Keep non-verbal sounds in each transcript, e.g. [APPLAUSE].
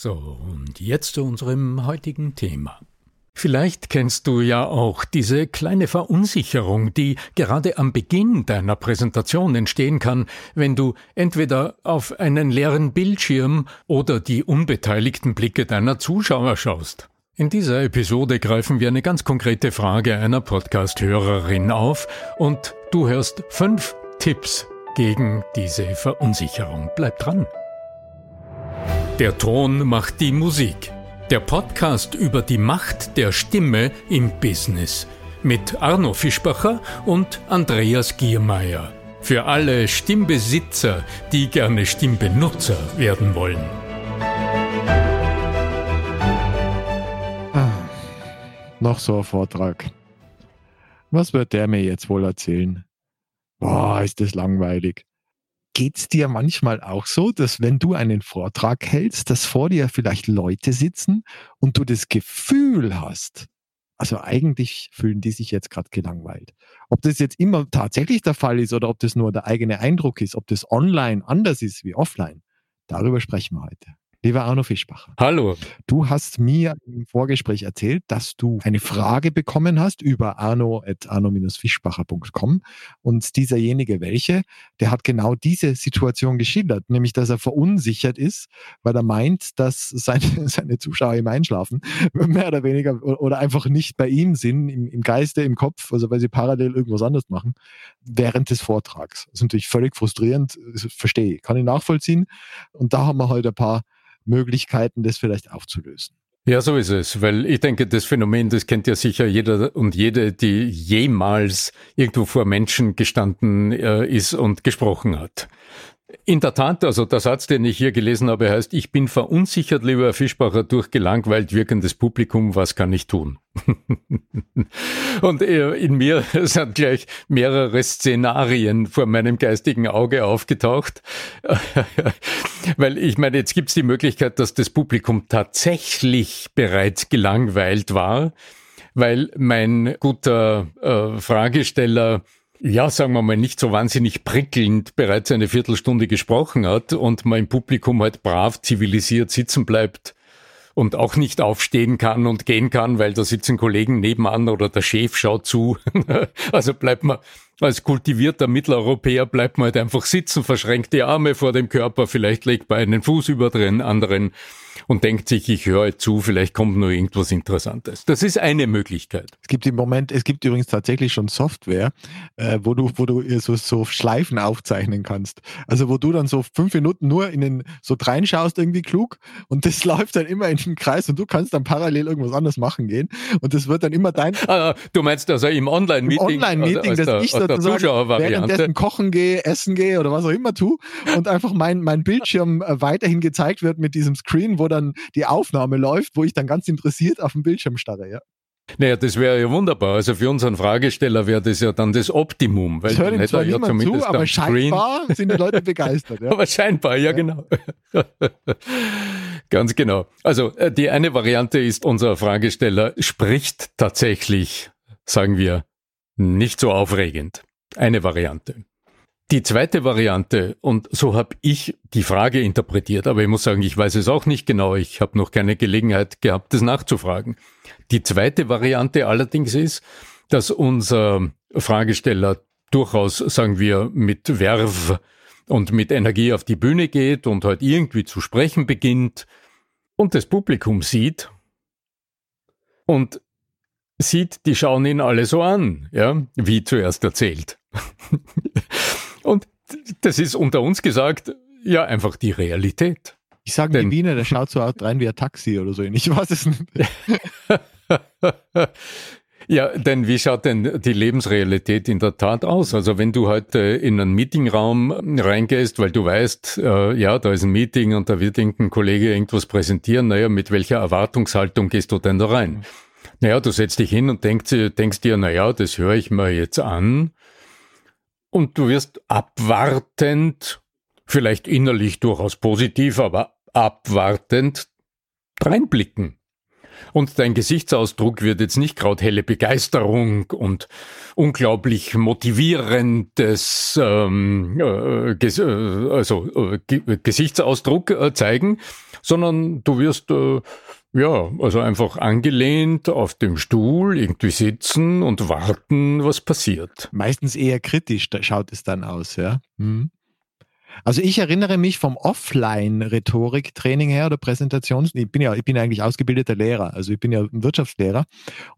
So, und jetzt zu unserem heutigen Thema. Vielleicht kennst du ja auch diese kleine Verunsicherung, die gerade am Beginn deiner Präsentation entstehen kann, wenn du entweder auf einen leeren Bildschirm oder die unbeteiligten Blicke deiner Zuschauer schaust. In dieser Episode greifen wir eine ganz konkrete Frage einer Podcast-Hörerin auf und du hörst fünf Tipps gegen diese Verunsicherung. Bleib dran. Der Ton macht die Musik. Der Podcast über die Macht der Stimme im Business mit Arno Fischbacher und Andreas Giermeier. Für alle Stimmbesitzer, die gerne Stimmbenutzer werden wollen. Noch so ein Vortrag. Was wird der mir jetzt wohl erzählen? Boah, ist das langweilig. Geht's dir manchmal auch so, dass wenn du einen Vortrag hältst, dass vor dir vielleicht Leute sitzen und du das Gefühl hast, also eigentlich fühlen die sich jetzt gerade gelangweilt. Ob das jetzt immer tatsächlich der Fall ist oder ob das nur der eigene Eindruck ist, ob das online anders ist wie offline, darüber sprechen wir heute. Lieber Arno Fischbacher. Hallo. Du hast mir im Vorgespräch erzählt, dass du eine Frage bekommen hast über arno.arno-fischbacher.com und dieserjenige welche, der hat genau diese Situation geschildert, nämlich dass er verunsichert ist, weil er meint, dass seine, [LAUGHS] seine Zuschauer ihm einschlafen, mehr oder weniger, oder einfach nicht bei ihm sind, im, im Geiste, im Kopf, also weil sie parallel irgendwas anderes machen, während des Vortrags. Das ist natürlich völlig frustrierend, verstehe ich, kann ich nachvollziehen. Und da haben wir heute ein paar Möglichkeiten, das vielleicht aufzulösen. Ja, so ist es, weil ich denke, das Phänomen, das kennt ja sicher jeder und jede, die jemals irgendwo vor Menschen gestanden äh, ist und gesprochen hat. In der Tat, also der Satz, den ich hier gelesen habe, heißt, ich bin verunsichert, lieber Fischbacher, durch gelangweilt wirkendes Publikum, was kann ich tun? [LAUGHS] Und äh, in mir [LAUGHS] sind gleich mehrere Szenarien vor meinem geistigen Auge aufgetaucht, [LAUGHS] weil ich meine, jetzt gibt es die Möglichkeit, dass das Publikum tatsächlich bereits gelangweilt war, weil mein guter äh, Fragesteller ja, sagen wir mal, nicht so wahnsinnig prickelnd bereits eine Viertelstunde gesprochen hat und mein Publikum halt brav zivilisiert sitzen bleibt und auch nicht aufstehen kann und gehen kann, weil da sitzen Kollegen nebenan oder der Chef schaut zu. [LAUGHS] also bleibt man als kultivierter Mitteleuropäer bleibt man halt einfach sitzen, verschränkt die Arme vor dem Körper, vielleicht legt man einen Fuß über den anderen und denkt sich, ich höre zu, vielleicht kommt nur irgendwas Interessantes. Das ist eine Möglichkeit. Es gibt im Moment, es gibt übrigens tatsächlich schon Software, äh, wo du, wo du so, so Schleifen aufzeichnen kannst. Also wo du dann so fünf Minuten nur in den, so reinschaust irgendwie klug und das [LAUGHS] läuft dann immer in den Kreis und du kannst dann parallel irgendwas anderes machen gehen und das wird dann immer dein... Ah, du meinst also im Online-Meeting? Online-Meeting, dass ich sozusagen währenddessen kochen gehe, essen gehe oder was auch immer tue und einfach mein, mein Bildschirm äh, weiterhin gezeigt wird mit diesem Screen, wo dann die Aufnahme läuft, wo ich dann ganz interessiert auf den Bildschirm starre, ja. Naja, das wäre ja wunderbar. Also für unseren Fragesteller wäre das ja dann das Optimum. Weil das hört zwar ja zu, aber scheinbar sind die Leute begeistert. Ja. [LAUGHS] aber scheinbar, ja, ja. genau. [LAUGHS] Ganz genau. Also äh, die eine Variante ist, unser Fragesteller spricht tatsächlich, sagen wir, nicht so aufregend. Eine Variante. Die zweite Variante, und so habe ich die Frage interpretiert, aber ich muss sagen, ich weiß es auch nicht genau, ich habe noch keine Gelegenheit gehabt, das nachzufragen. Die zweite Variante allerdings ist, dass unser Fragesteller durchaus, sagen wir, mit Werf und mit Energie auf die Bühne geht und halt irgendwie zu sprechen beginnt und das Publikum sieht und sieht, die schauen ihn alle so an, ja, wie zuerst erzählt. [LAUGHS] das ist unter uns gesagt, ja, einfach die Realität. Ich sage Denn, die Wiener, der schaut so rein wie ein Taxi oder so. Ich weiß es nicht. [LAUGHS] Ja, denn wie schaut denn die Lebensrealität in der Tat aus? Also wenn du heute in einen Meetingraum reingehst, weil du weißt, äh, ja, da ist ein Meeting und da wird irgendein Kollege irgendwas präsentieren, naja, mit welcher Erwartungshaltung gehst du denn da rein? Mhm. Naja, du setzt dich hin und denkst, denkst dir, naja, das höre ich mir jetzt an. Und du wirst abwartend, vielleicht innerlich durchaus positiv, aber abwartend reinblicken. Und dein Gesichtsausdruck wird jetzt nicht gerade helle Begeisterung und unglaublich motivierendes ähm, äh, ges äh, also äh, Gesichtsausdruck äh, zeigen, sondern du wirst äh, ja, also einfach angelehnt auf dem Stuhl irgendwie sitzen und warten, was passiert. Meistens eher kritisch schaut es dann aus, ja. Mhm. Also ich erinnere mich vom Offline-Rhetorik-Training her oder Präsentations, ich bin ja, ich bin eigentlich ausgebildeter Lehrer, also ich bin ja ein Wirtschaftslehrer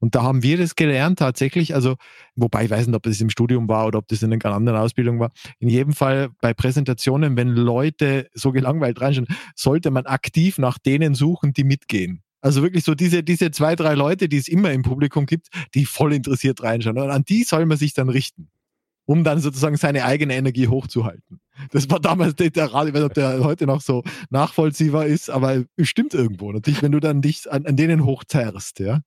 und da haben wir das gelernt tatsächlich, also wobei ich weiß nicht, ob das im Studium war oder ob das in einer anderen Ausbildung war. In jedem Fall bei Präsentationen, wenn Leute so gelangweilt reinschauen, sollte man aktiv nach denen suchen, die mitgehen. Also wirklich so diese, diese zwei, drei Leute, die es immer im Publikum gibt, die voll interessiert reinschauen. Und an die soll man sich dann richten um dann sozusagen seine eigene Energie hochzuhalten. Das war damals der, der Rat, ich weiß nicht, ob der heute noch so nachvollziehbar ist, aber stimmt irgendwo. Natürlich, wenn du dann dich an, an denen hochzerrst, ja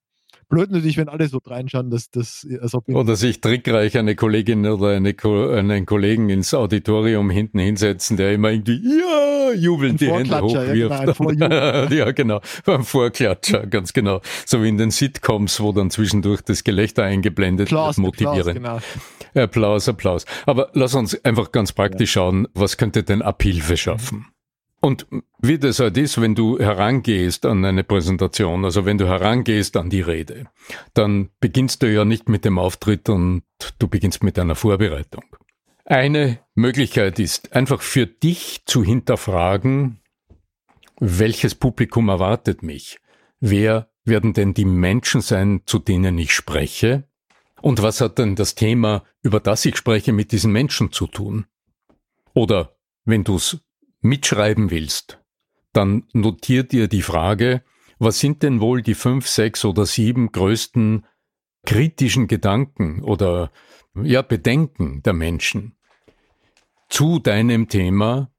blöd natürlich, wenn alle so reinschauen, dass das, als ob Oder sich trickreich eine Kollegin oder eine, einen Kollegen ins Auditorium hinten hinsetzen, der immer irgendwie, ja, jubelnd die Hände hochwirft. [LAUGHS] Ja, genau, ja, genau. Ein Vorklatscher, ganz genau. So wie in den Sitcoms, wo dann zwischendurch das Gelächter eingeblendet Applaus, wird, motivieren. Applaus, genau. Applaus, Applaus. Aber lass uns einfach ganz praktisch ja. schauen, was könnte denn Abhilfe schaffen? Und wie das halt ist, wenn du herangehst an eine Präsentation, also wenn du herangehst an die Rede, dann beginnst du ja nicht mit dem Auftritt und du beginnst mit einer Vorbereitung. Eine Möglichkeit ist einfach für dich zu hinterfragen, welches Publikum erwartet mich? Wer werden denn die Menschen sein, zu denen ich spreche? Und was hat denn das Thema, über das ich spreche, mit diesen Menschen zu tun? Oder wenn du es mitschreiben willst, dann notier dir die Frage, was sind denn wohl die fünf, sechs oder sieben größten kritischen Gedanken oder ja Bedenken der Menschen zu deinem Thema,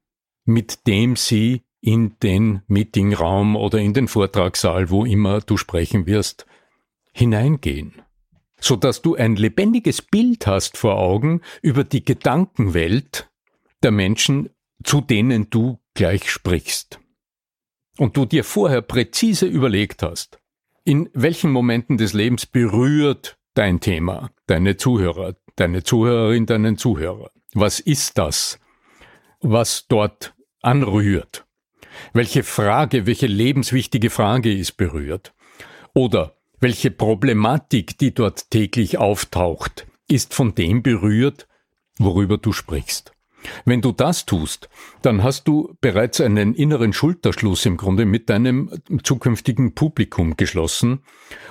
mit dem sie in den Meetingraum oder in den Vortragssaal, wo immer du sprechen wirst, hineingehen, so dass du ein lebendiges Bild hast vor Augen über die Gedankenwelt der Menschen, zu denen du gleich sprichst. Und du dir vorher präzise überlegt hast, in welchen Momenten des Lebens berührt dein Thema, deine Zuhörer, deine Zuhörerin, deinen Zuhörer. Was ist das, was dort anrührt? Welche Frage, welche lebenswichtige Frage ist berührt? Oder welche Problematik, die dort täglich auftaucht, ist von dem berührt, worüber du sprichst? Wenn du das tust, dann hast du bereits einen inneren Schulterschluss im Grunde mit deinem zukünftigen Publikum geschlossen.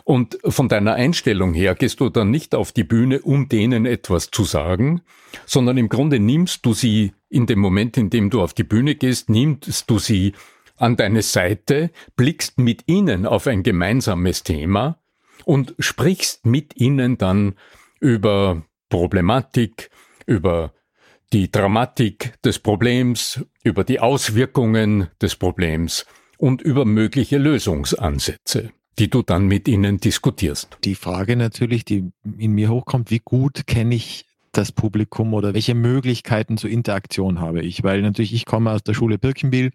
Und von deiner Einstellung her gehst du dann nicht auf die Bühne, um denen etwas zu sagen, sondern im Grunde nimmst du sie in dem Moment, in dem du auf die Bühne gehst, nimmst du sie an deine Seite, blickst mit ihnen auf ein gemeinsames Thema und sprichst mit ihnen dann über Problematik, über die Dramatik des Problems, über die Auswirkungen des Problems und über mögliche Lösungsansätze, die du dann mit ihnen diskutierst. Die Frage natürlich, die in mir hochkommt, wie gut kenne ich das Publikum oder welche Möglichkeiten zur Interaktion habe ich? Weil natürlich ich komme aus der Schule Birkenbiel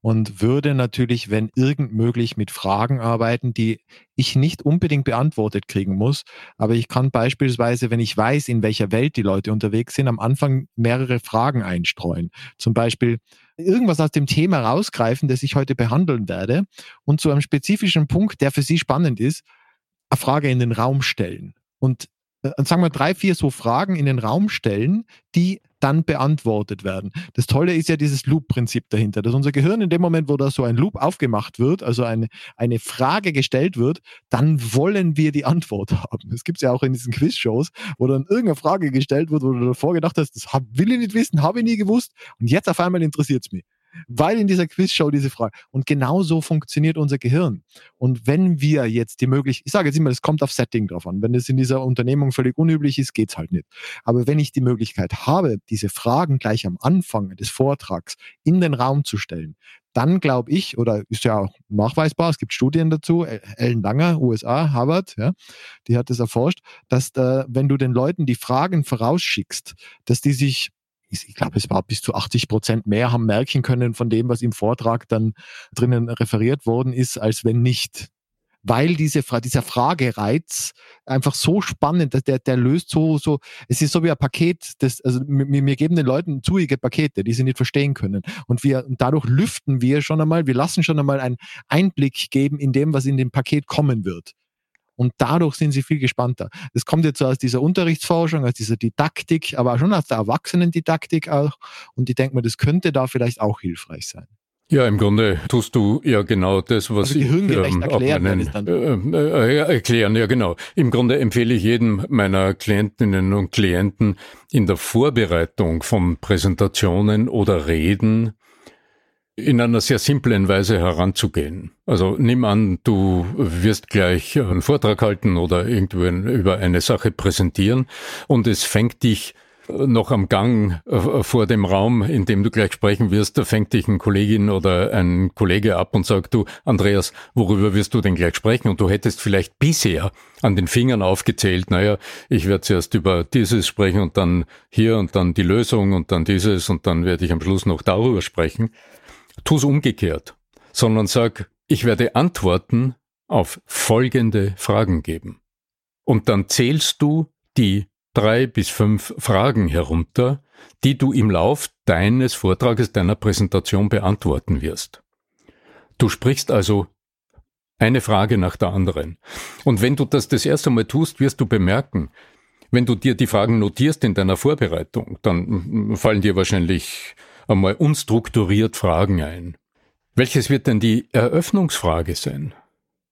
und würde natürlich, wenn irgend möglich, mit Fragen arbeiten, die ich nicht unbedingt beantwortet kriegen muss. Aber ich kann beispielsweise, wenn ich weiß, in welcher Welt die Leute unterwegs sind, am Anfang mehrere Fragen einstreuen. Zum Beispiel irgendwas aus dem Thema rausgreifen, das ich heute behandeln werde und zu einem spezifischen Punkt, der für Sie spannend ist, eine Frage in den Raum stellen. Und sagen wir drei, vier so Fragen in den Raum stellen, die dann beantwortet werden. Das Tolle ist ja dieses Loop-Prinzip dahinter, dass unser Gehirn in dem Moment, wo da so ein Loop aufgemacht wird, also eine, eine Frage gestellt wird, dann wollen wir die Antwort [LAUGHS] haben. Das gibt es ja auch in diesen Quiz-Shows, wo dann irgendeine Frage gestellt wird, wo du davor gedacht hast, das will ich nicht wissen, habe ich nie gewusst und jetzt auf einmal interessiert es mich weil in dieser Quizshow diese Frage. Und genau so funktioniert unser Gehirn. Und wenn wir jetzt die Möglichkeit, ich sage jetzt immer, es kommt auf Setting drauf an. Wenn es in dieser Unternehmung völlig unüblich ist, geht's halt nicht. Aber wenn ich die Möglichkeit habe, diese Fragen gleich am Anfang des Vortrags in den Raum zu stellen, dann glaube ich, oder ist ja auch nachweisbar, es gibt Studien dazu, Ellen Langer, USA, Harvard, ja, die hat das erforscht, dass da, wenn du den Leuten die Fragen vorausschickst, dass die sich ich glaube, es war bis zu 80 Prozent mehr haben merken können von dem, was im Vortrag dann drinnen referiert worden ist, als wenn nicht. Weil diese, dieser Fragereiz einfach so spannend, der, der löst so, so, es ist so wie ein Paket, das, also wir, wir geben den Leuten zuige Pakete, die sie nicht verstehen können. Und wir, und dadurch lüften wir schon einmal, wir lassen schon einmal einen Einblick geben in dem, was in dem Paket kommen wird. Und dadurch sind sie viel gespannter. Das kommt jetzt so aus dieser Unterrichtsforschung, aus dieser Didaktik, aber schon aus der Erwachsenendidaktik auch. Und ich denke mir, das könnte da vielleicht auch hilfreich sein. Ja, im Grunde tust du ja genau das, was also die ähm, erklären, meinen, dann äh, äh, erklären, ja genau. Im Grunde empfehle ich jedem meiner Klientinnen und Klienten in der Vorbereitung von Präsentationen oder Reden in einer sehr simplen Weise heranzugehen. Also nimm an, du wirst gleich einen Vortrag halten oder irgendwo über eine Sache präsentieren und es fängt dich noch am Gang äh, vor dem Raum, in dem du gleich sprechen wirst, da fängt dich ein Kollegin oder ein Kollege ab und sagt, du, Andreas, worüber wirst du denn gleich sprechen? Und du hättest vielleicht bisher an den Fingern aufgezählt, naja, ich werde zuerst über dieses sprechen und dann hier und dann die Lösung und dann dieses und dann werde ich am Schluss noch darüber sprechen tu es umgekehrt, sondern sag, ich werde Antworten auf folgende Fragen geben. Und dann zählst du die drei bis fünf Fragen herunter, die du im Lauf deines Vortrages, deiner Präsentation beantworten wirst. Du sprichst also eine Frage nach der anderen. Und wenn du das das erste Mal tust, wirst du bemerken, wenn du dir die Fragen notierst in deiner Vorbereitung, dann fallen dir wahrscheinlich einmal unstrukturiert Fragen ein. Welches wird denn die Eröffnungsfrage sein?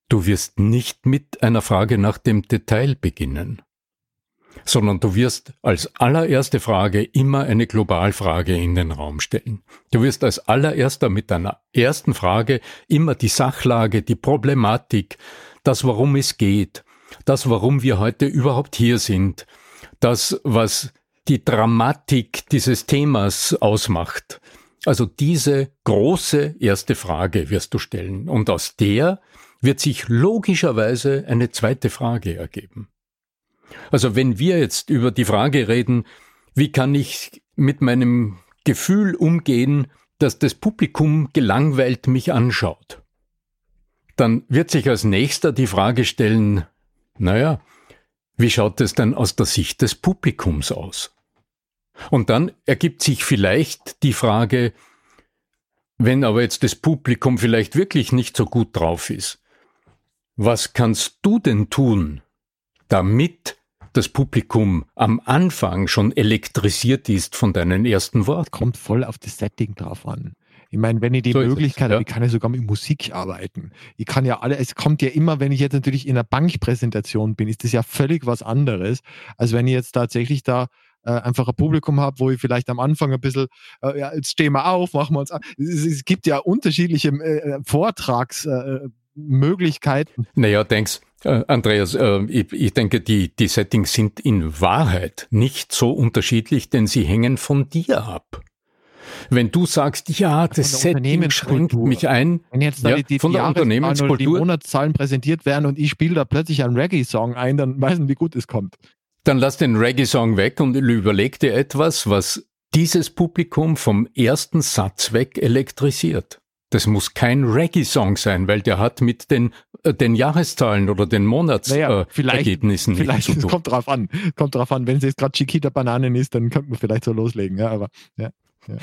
Du wirst nicht mit einer Frage nach dem Detail beginnen, sondern du wirst als allererste Frage immer eine Globalfrage in den Raum stellen. Du wirst als allererster mit deiner ersten Frage immer die Sachlage, die Problematik, das warum es geht, das warum wir heute überhaupt hier sind, das was die Dramatik dieses Themas ausmacht. Also diese große erste Frage wirst du stellen und aus der wird sich logischerweise eine zweite Frage ergeben. Also wenn wir jetzt über die Frage reden, wie kann ich mit meinem Gefühl umgehen, dass das Publikum gelangweilt mich anschaut, dann wird sich als nächster die Frage stellen, naja, wie schaut es denn aus der Sicht des Publikums aus? Und dann ergibt sich vielleicht die Frage, wenn aber jetzt das Publikum vielleicht wirklich nicht so gut drauf ist, was kannst du denn tun, damit das Publikum am Anfang schon elektrisiert ist von deinen ersten Worten? Kommt voll auf das Setting drauf an. Ich meine, wenn ich die so Möglichkeit habe, ich kann ja sogar mit Musik arbeiten. Ich kann ja alle, es kommt ja immer, wenn ich jetzt natürlich in einer Bankpräsentation bin, ist das ja völlig was anderes, als wenn ich jetzt tatsächlich da äh, einfach ein Publikum habe, wo ich vielleicht am Anfang ein bisschen, äh, ja, jetzt stehen wir auf, machen wir uns an. Es, es gibt ja unterschiedliche äh, Vortragsmöglichkeiten. Äh, naja, denkst, äh, Andreas, äh, ich, ich, denke, die, die Settings sind in Wahrheit nicht so unterschiedlich, denn sie hängen von dir ab. Wenn du sagst, ja, das Setting schränkt mich ein, wenn jetzt ja, die, die, von der Unternehmenskultur, die Monatszahlen präsentiert werden und ich spiele da plötzlich einen Reggae-Song ein, dann weiß man, wie gut es kommt Dann lass den Reggae-Song weg und überleg dir etwas, was dieses Publikum vom ersten Satz weg elektrisiert. Das muss kein Reggae-Song sein, weil der hat mit den, äh, den Jahreszahlen oder den Monatsergebnissen naja, äh, vielleicht, vielleicht, kommt drauf an. Kommt drauf an. Wenn es jetzt gerade Chiquita Bananen ist, dann könnte man vielleicht so loslegen. Ja, aber ja. ja.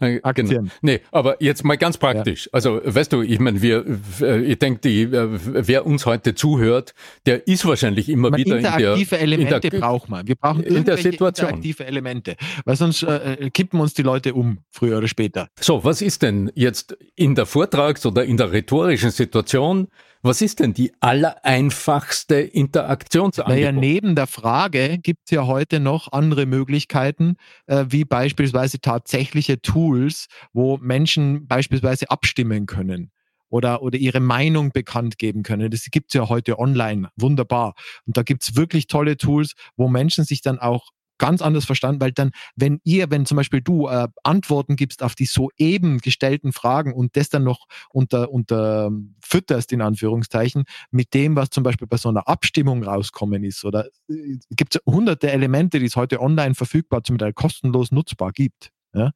Äh, Aktien. Genau. Nee, aber jetzt mal ganz praktisch. Ja. Also, weißt du, ich meine, wir, äh, ich denke, die, äh, wer uns heute zuhört, der ist wahrscheinlich immer man wieder in der... Interaktive Elemente in der, braucht man. Wir brauchen in der Situation. interaktive Elemente, weil sonst äh, kippen uns die Leute um, früher oder später. So, was ist denn jetzt in der Vortrags- oder in der rhetorischen Situation was ist denn die allereinfachste Interaktionsangebot? Naja, neben der Frage gibt es ja heute noch andere Möglichkeiten, äh, wie beispielsweise tatsächliche Tools, wo Menschen beispielsweise abstimmen können oder, oder ihre Meinung bekannt geben können. Das gibt es ja heute online. Wunderbar. Und da gibt es wirklich tolle Tools, wo Menschen sich dann auch ganz anders verstanden, weil dann, wenn ihr, wenn zum Beispiel du äh, Antworten gibst auf die soeben gestellten Fragen und das dann noch unter, unter ähm, fütterst, in Anführungszeichen, mit dem, was zum Beispiel bei so einer Abstimmung rauskommen ist, oder äh, gibt es hunderte Elemente, die es heute online verfügbar, zum Teil kostenlos nutzbar gibt. Ja,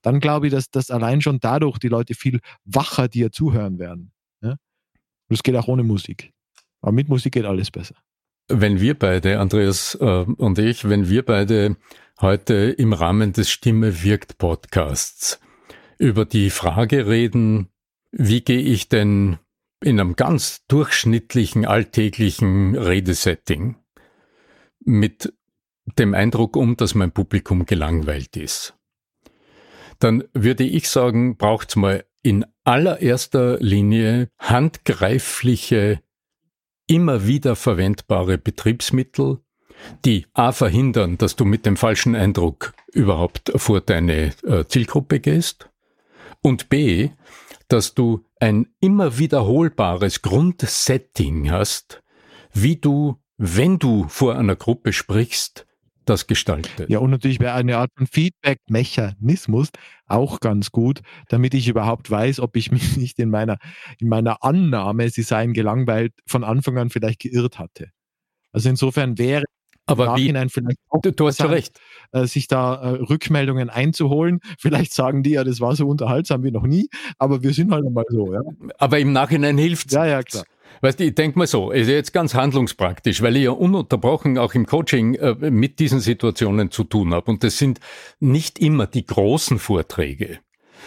dann glaube ich, dass das allein schon dadurch die Leute viel wacher dir zuhören werden. Ja? Das geht auch ohne Musik. Aber mit Musik geht alles besser wenn wir beide, Andreas äh, und ich, wenn wir beide heute im Rahmen des Stimme wirkt Podcasts über die Frage reden, wie gehe ich denn in einem ganz durchschnittlichen, alltäglichen Redesetting mit dem Eindruck um, dass mein Publikum gelangweilt ist, dann würde ich sagen, braucht's mal in allererster Linie handgreifliche immer wieder verwendbare Betriebsmittel, die A verhindern, dass du mit dem falschen Eindruck überhaupt vor deine äh, Zielgruppe gehst und B, dass du ein immer wiederholbares Grundsetting hast, wie du, wenn du vor einer Gruppe sprichst, das gestaltet. Ja, und natürlich wäre eine Art von Feedback-Mechanismus auch ganz gut, damit ich überhaupt weiß, ob ich [LAUGHS] mich nicht in meiner, in meiner Annahme, sie seien gelangweilt, von Anfang an vielleicht geirrt hatte. Also insofern wäre aber im Nachhinein wie? vielleicht auch du, du hast ja recht. Äh, sich da äh, Rückmeldungen einzuholen. Vielleicht sagen die ja, das war so unterhaltsam wie noch nie, aber wir sind halt einmal so. Ja? Aber im Nachhinein hilft Ja, ja, klar. Weißt du, ich denke mal so, ist jetzt ganz handlungspraktisch, weil ich ja ununterbrochen auch im Coaching äh, mit diesen Situationen zu tun habe. Und das sind nicht immer die großen Vorträge,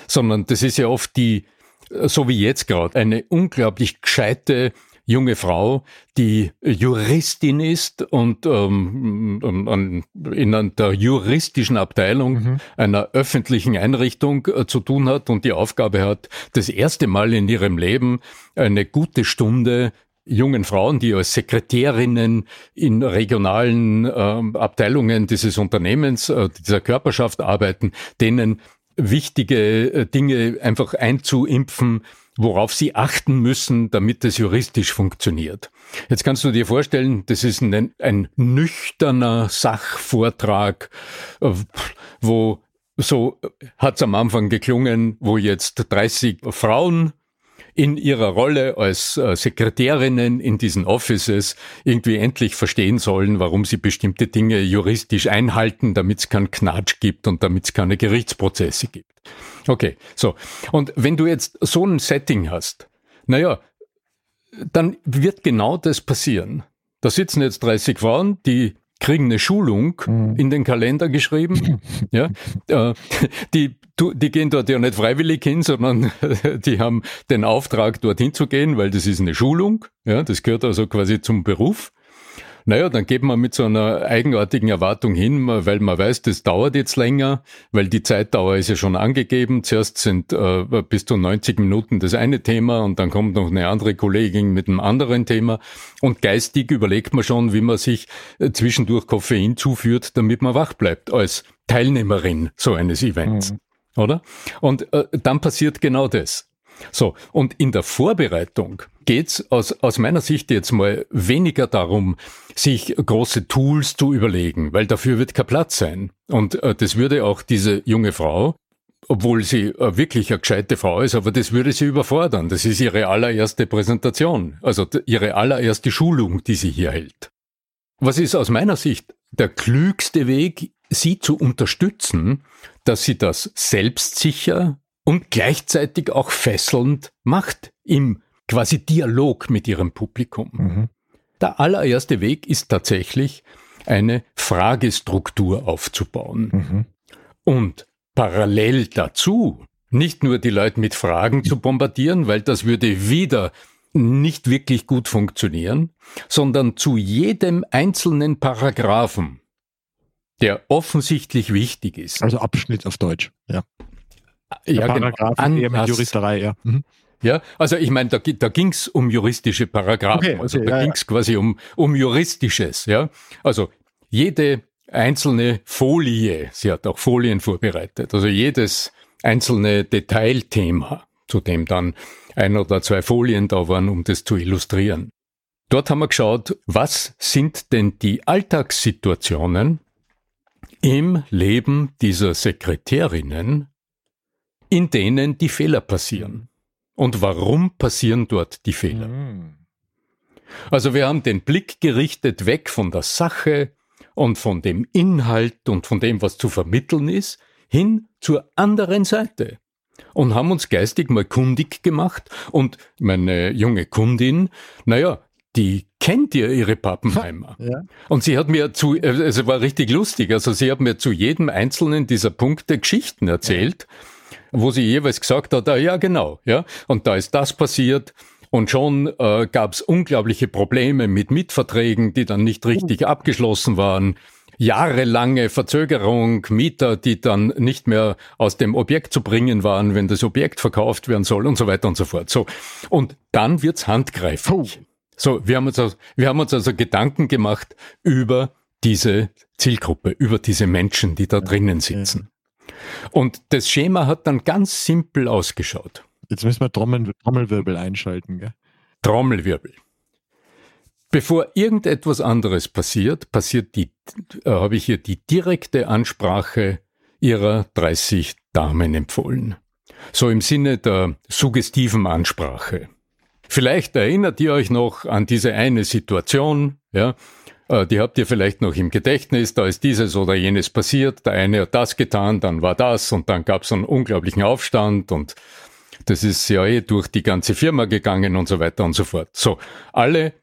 sondern das ist ja oft die, so wie jetzt gerade, eine unglaublich gescheite junge Frau, die Juristin ist und ähm, in der juristischen Abteilung mhm. einer öffentlichen Einrichtung äh, zu tun hat und die Aufgabe hat, das erste Mal in ihrem Leben eine gute Stunde jungen Frauen, die als Sekretärinnen in regionalen äh, Abteilungen dieses Unternehmens, äh, dieser Körperschaft arbeiten, denen wichtige äh, Dinge einfach einzuimpfen, worauf sie achten müssen, damit es juristisch funktioniert. Jetzt kannst du dir vorstellen, das ist ein, ein nüchterner Sachvortrag, äh, wo so hat es am Anfang geklungen, wo jetzt 30 Frauen in ihrer Rolle als äh, Sekretärinnen in diesen Offices irgendwie endlich verstehen sollen, warum sie bestimmte Dinge juristisch einhalten, damit es keinen Knatsch gibt und damit es keine Gerichtsprozesse gibt. Okay, so. Und wenn du jetzt so ein Setting hast, naja, dann wird genau das passieren. Da sitzen jetzt 30 Frauen, die kriegen eine Schulung mhm. in den Kalender geschrieben. [LAUGHS] ja, äh, die, die gehen dort ja nicht freiwillig hin, sondern [LAUGHS] die haben den Auftrag, dorthin zu gehen, weil das ist eine Schulung. Ja, das gehört also quasi zum Beruf. Naja, dann geht man mit so einer eigenartigen Erwartung hin, weil man weiß, das dauert jetzt länger, weil die Zeitdauer ist ja schon angegeben. Zuerst sind äh, bis zu 90 Minuten das eine Thema und dann kommt noch eine andere Kollegin mit einem anderen Thema. Und geistig überlegt man schon, wie man sich äh, zwischendurch Koffein zuführt, damit man wach bleibt als Teilnehmerin so eines Events. Mhm. Oder? Und äh, dann passiert genau das. So, und in der Vorbereitung geht's aus, aus meiner Sicht jetzt mal weniger darum, sich große Tools zu überlegen, weil dafür wird kein Platz sein. Und äh, das würde auch diese junge Frau, obwohl sie äh, wirklich eine gescheite Frau ist, aber das würde sie überfordern. Das ist ihre allererste Präsentation, also ihre allererste Schulung, die sie hier hält. Was ist aus meiner Sicht der klügste Weg, sie zu unterstützen, dass sie das selbstsicher und gleichzeitig auch fesselnd macht im quasi Dialog mit ihrem Publikum. Mhm. Der allererste Weg ist tatsächlich, eine Fragestruktur aufzubauen. Mhm. Und parallel dazu nicht nur die Leute mit Fragen zu bombardieren, weil das würde wieder nicht wirklich gut funktionieren, sondern zu jedem einzelnen Paragraphen, der offensichtlich wichtig ist. Also Abschnitt auf Deutsch, ja. Ja, genau. eher mit Juristerei, ja. Mhm. Ja, also ich meine, da, da ging es um juristische Paragraphen. Okay, okay, also da ja, ging es ja. quasi um, um juristisches, ja. Also jede einzelne Folie, sie hat auch Folien vorbereitet, also jedes einzelne Detailthema, zu dem dann ein oder zwei Folien da waren, um das zu illustrieren. Dort haben wir geschaut, was sind denn die Alltagssituationen im Leben dieser Sekretärinnen, in denen die Fehler passieren. Und warum passieren dort die Fehler? Mhm. Also wir haben den Blick gerichtet weg von der Sache und von dem Inhalt und von dem, was zu vermitteln ist, hin zur anderen Seite und haben uns geistig mal kundig gemacht und meine junge Kundin, naja, die kennt ja ihre Pappenheimer. [LAUGHS] Ja. Und sie hat mir zu, also es war richtig lustig, also sie hat mir zu jedem einzelnen dieser Punkte Geschichten erzählt, ja. Wo sie jeweils gesagt hat, ah, ja genau, ja, und da ist das passiert. Und schon äh, gab es unglaubliche Probleme mit Mietverträgen, die dann nicht richtig uh. abgeschlossen waren jahrelange Verzögerung, Mieter, die dann nicht mehr aus dem Objekt zu bringen waren, wenn das Objekt verkauft werden soll und so weiter und so fort. So. Und dann wird's handgreiflich. So, wir haben uns, also, wir haben uns also Gedanken gemacht über diese Zielgruppe, über diese Menschen, die da drinnen sitzen. Und das Schema hat dann ganz simpel ausgeschaut. Jetzt müssen wir Trommel, Trommelwirbel einschalten, gell? Trommelwirbel. Bevor irgendetwas anderes passiert, passiert die, äh, habe ich hier die direkte Ansprache ihrer 30 Damen empfohlen. So im Sinne der suggestiven Ansprache. Vielleicht erinnert ihr euch noch an diese eine Situation, ja, die habt ihr vielleicht noch im Gedächtnis, da ist dieses oder jenes passiert, der eine hat das getan, dann war das und dann gab es einen unglaublichen Aufstand und das ist ja eh durch die ganze Firma gegangen und so weiter und so fort. So, alle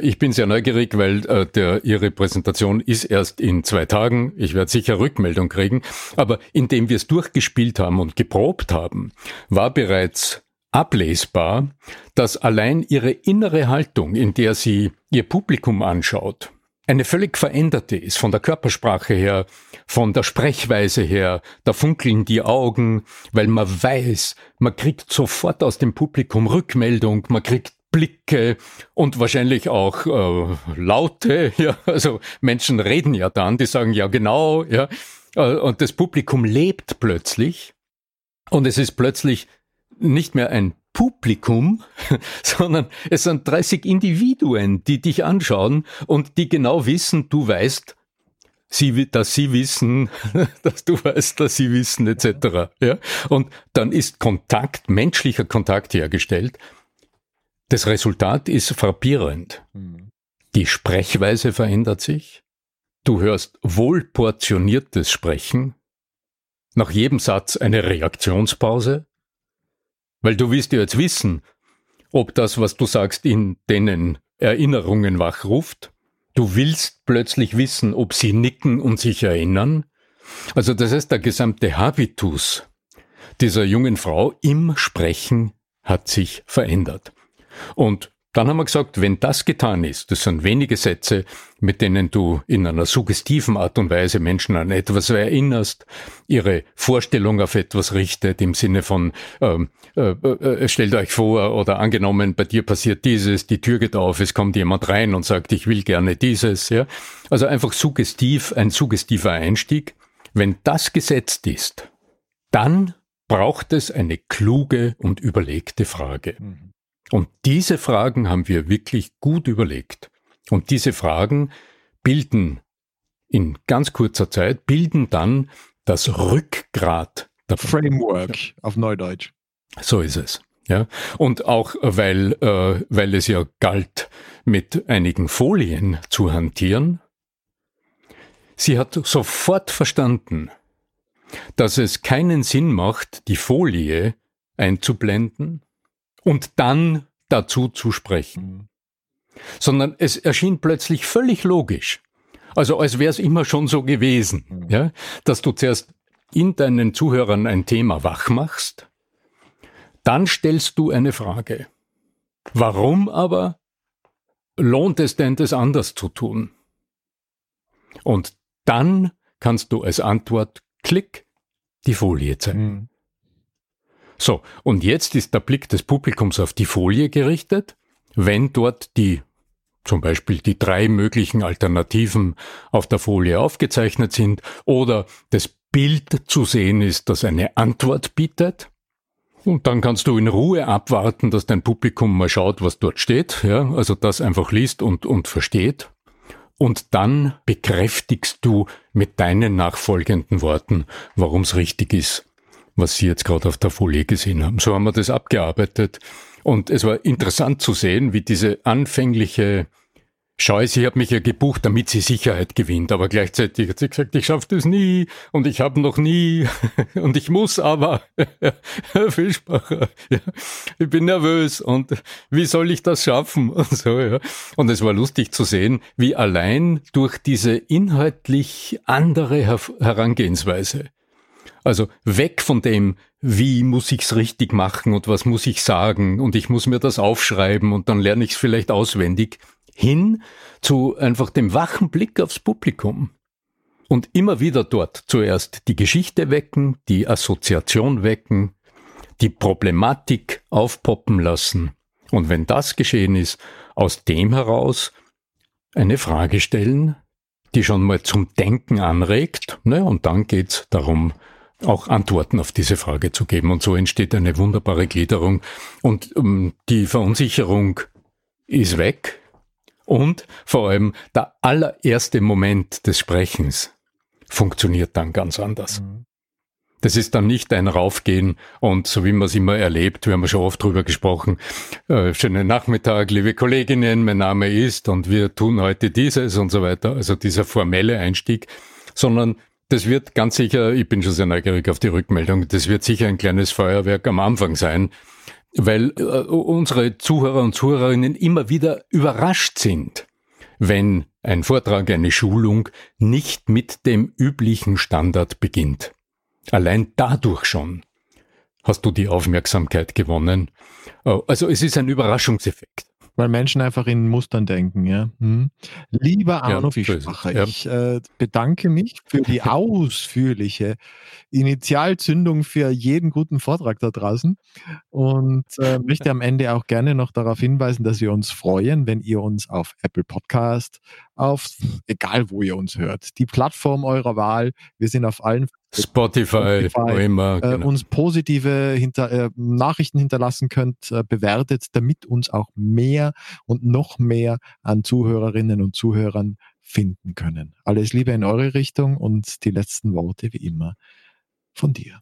ich bin sehr neugierig, weil äh, der, Ihre Präsentation ist erst in zwei Tagen. Ich werde sicher Rückmeldung kriegen. Aber indem wir es durchgespielt haben und geprobt haben, war bereits ablesbar, dass allein Ihre innere Haltung, in der Sie Ihr Publikum anschaut, eine völlig veränderte ist, von der Körpersprache her, von der Sprechweise her, da funkeln die Augen, weil man weiß, man kriegt sofort aus dem Publikum Rückmeldung, man kriegt Blicke und wahrscheinlich auch äh, Laute. [LAUGHS] Ja, also Menschen reden ja dann, die sagen ja genau, ja, äh, und das Publikum lebt plötzlich und es ist plötzlich nicht mehr ein Publikum, [LAUGHS] sondern es sind 30 Individuen, die dich anschauen und die genau wissen, du weißt, sie, dass sie wissen, [LAUGHS] dass du weißt, dass sie wissen, etc. Ja? Und dann ist Kontakt, menschlicher Kontakt hergestellt das Resultat ist frappierend. Mhm. Die Sprechweise verändert sich. Du hörst wohlportioniertes Sprechen. Nach jedem Satz eine Reaktionspause. Weil du willst ja jetzt wissen, ob das, was du sagst, in denen Erinnerungen wachruft. Du willst plötzlich wissen, ob sie nicken und sich erinnern. Also das heißt, der gesamte Habitus dieser jungen Frau im Sprechen hat sich verändert. Und dann haben wir gesagt, wenn das getan ist, das sind wenige Sätze, mit denen du in einer suggestiven Art und Weise Menschen an etwas erinnerst, ihre Vorstellung auf etwas richtet, im Sinne von, ähm, äh, äh, stellt euch vor oder angenommen, bei dir passiert dieses, die Tür geht auf, es kommt jemand rein und sagt, ich will gerne dieses, ja. Also einfach suggestiv, ein suggestiver Einstieg. Wenn das gesetzt ist, dann braucht es eine kluge und überlegte Frage. Mhm. Und diese Fragen haben wir wirklich gut überlegt. Und diese Fragen bilden in ganz kurzer Zeit, bilden dann das Rückgrat der Framework auf Neudeutsch. So ist es. Ja, und auch weil, äh, weil es ja galt, mit einigen Folien zu hantieren, Sie hat sofort verstanden, dass es keinen Sinn macht, die Folie einzublenden und dann dazu zu sprechen, sondern es erschien plötzlich völlig logisch, also als wäre es immer schon so gewesen, mhm. ja, dass du zuerst in deinen Zuhörern ein Thema wach machst, dann stellst du eine Frage. Warum aber lohnt es denn, das anders zu tun? Und dann kannst du als Antwort Klick die Folie zeigen. So, und jetzt ist der Blick des Publikums auf die Folie gerichtet. Wenn dort die zum Beispiel die drei möglichen Alternativen auf der Folie aufgezeichnet sind oder das Bild zu sehen ist, das eine Antwort bietet. Und dann kannst du in Ruhe abwarten, dass dein Publikum mal schaut, was dort steht, ja, also das einfach liest und, und versteht. Und dann bekräftigst du mit deinen nachfolgenden Worten, warum es richtig ist, was Sie jetzt gerade auf der Folie gesehen haben. So haben wir das abgearbeitet. Und es war interessant zu sehen, wie diese anfängliche Scheu, sie hat mich ja gebucht, damit sie Sicherheit gewinnt, aber gleichzeitig hat sie gesagt, ich schaffe das nie und ich habe noch nie [LAUGHS] und ich muss aber, [LAUGHS] Herr Fischbacher, ja, ich bin nervös und wie soll ich das schaffen [LAUGHS] und so, ja. Und es war lustig zu sehen, wie allein durch diese inhaltlich andere Her Herangehensweise also weg von dem, wie muss ich's richtig machen und was muss ich sagen und ich muss mir das aufschreiben und dann lerne ich's vielleicht auswendig, hin zu einfach dem wachen Blick aufs Publikum. Und immer wieder dort zuerst die Geschichte wecken, die Assoziation wecken, die Problematik aufpoppen lassen. Und wenn das geschehen ist, aus dem heraus eine Frage stellen, die schon mal zum Denken anregt, ne? und dann geht's darum, auch Antworten auf diese Frage zu geben. Und so entsteht eine wunderbare Gliederung. Und um, ähm, die Verunsicherung ist weg. Und vor allem der allererste Moment des Sprechens funktioniert dann ganz anders. Mhm. Das ist dann nicht ein Raufgehen und so wie man es immer erlebt, wir haben schon oft drüber gesprochen, äh, schönen Nachmittag, liebe Kolleginnen, mein Name ist und wir tun heute dieses und so weiter, also dieser formelle Einstieg, sondern das wird ganz sicher, ich bin schon sehr neugierig auf die Rückmeldung, das wird sicher ein kleines Feuerwerk am Anfang sein, weil äh, unsere Zuhörer und Zuhörerinnen immer wieder überrascht sind, wenn ein Vortrag, eine Schulung nicht mit dem üblichen Standard beginnt. Allein dadurch schon hast du die Aufmerksamkeit gewonnen. Äh, also es ist ein Überraschungseffekt. Weil Menschen einfach in Mustern denken, ja. Hm. Lieber Arno ja, Fischbacher, ja. ich äh, bedanke mich für die ausführliche Initialzündung für jeden guten Vortrag da draußen und äh, möchte am Ende auch gerne noch darauf hinweisen, dass wir uns freuen, wenn ihr uns auf Apple Podcast, auf egal wo ihr uns hört, die Plattform eurer Wahl, wir sind auf allen Spotify, Spotify immer, äh, genau. uns positive hinter, äh, Nachrichten hinterlassen könnt, äh, bewertet, damit uns auch mehr und noch mehr an Zuhörerinnen und Zuhörern finden können. Alles Liebe in eure Richtung und die letzten Worte wie immer von dir.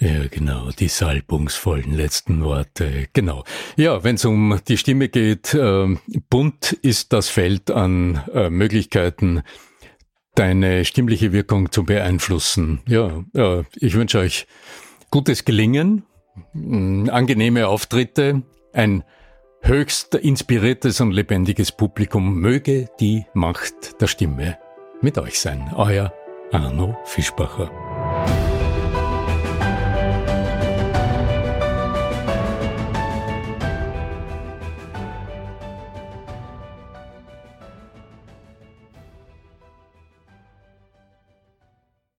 Ja, genau, die salbungsvollen letzten Worte. Genau. Ja, wenn es um die Stimme geht, äh, bunt ist das Feld an äh, Möglichkeiten, deine stimmliche Wirkung zu beeinflussen. Ja, äh, ich wünsche euch gutes Gelingen, mm, angenehme Auftritte, ein höchst inspiriertes und lebendiges Publikum. Möge die Macht der Stimme mit euch sein. Euer Arno Fischbacher.